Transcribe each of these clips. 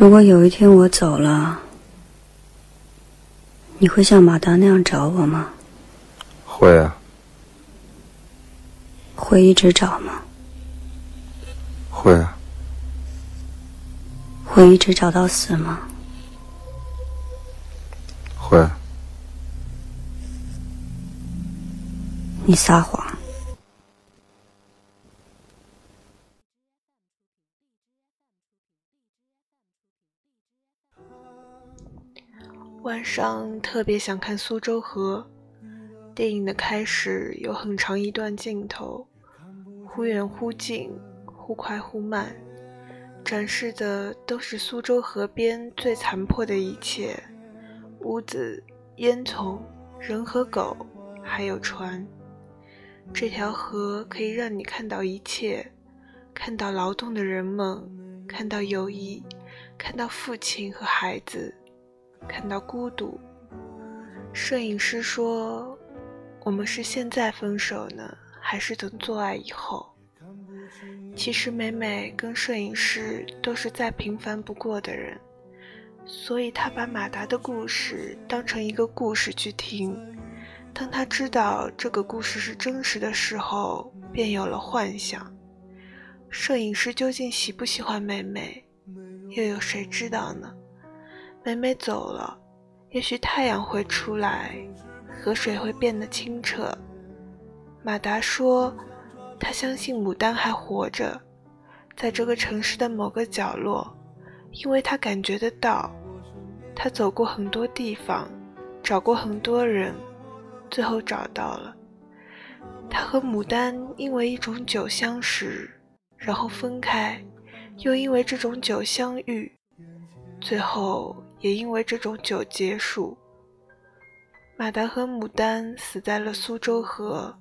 如果有一天我走了，你会像马达那样找我吗？会啊。会一直找吗？会啊。会一直找到死吗？会。你撒谎。晚上特别想看苏州河。电影的开始有很长一段镜头，忽远忽近，忽快忽慢，展示的都是苏州河边最残破的一切：屋子、烟囱、人和狗，还有船。这条河可以让你看到一切，看到劳动的人们，看到友谊，看到父亲和孩子，看到孤独。摄影师说。我们是现在分手呢，还是等做爱以后？其实美美跟摄影师都是再平凡不过的人，所以她把马达的故事当成一个故事去听。当她知道这个故事是真实的时候，便有了幻想。摄影师究竟喜不喜欢美美，又有谁知道呢？美美走了，也许太阳会出来。河水会变得清澈。马达说：“他相信牡丹还活着，在这个城市的某个角落，因为他感觉得到。他走过很多地方，找过很多人，最后找到了。他和牡丹因为一种酒相识，然后分开，又因为这种酒相遇，最后也因为这种酒结束。”马达和牡丹死在了苏州河，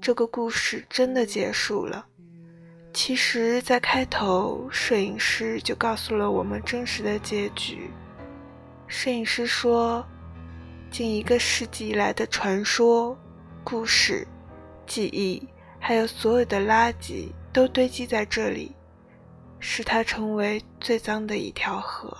这个故事真的结束了。其实，在开头，摄影师就告诉了我们真实的结局。摄影师说：“近一个世纪以来的传说、故事、记忆，还有所有的垃圾，都堆积在这里，使它成为最脏的一条河。”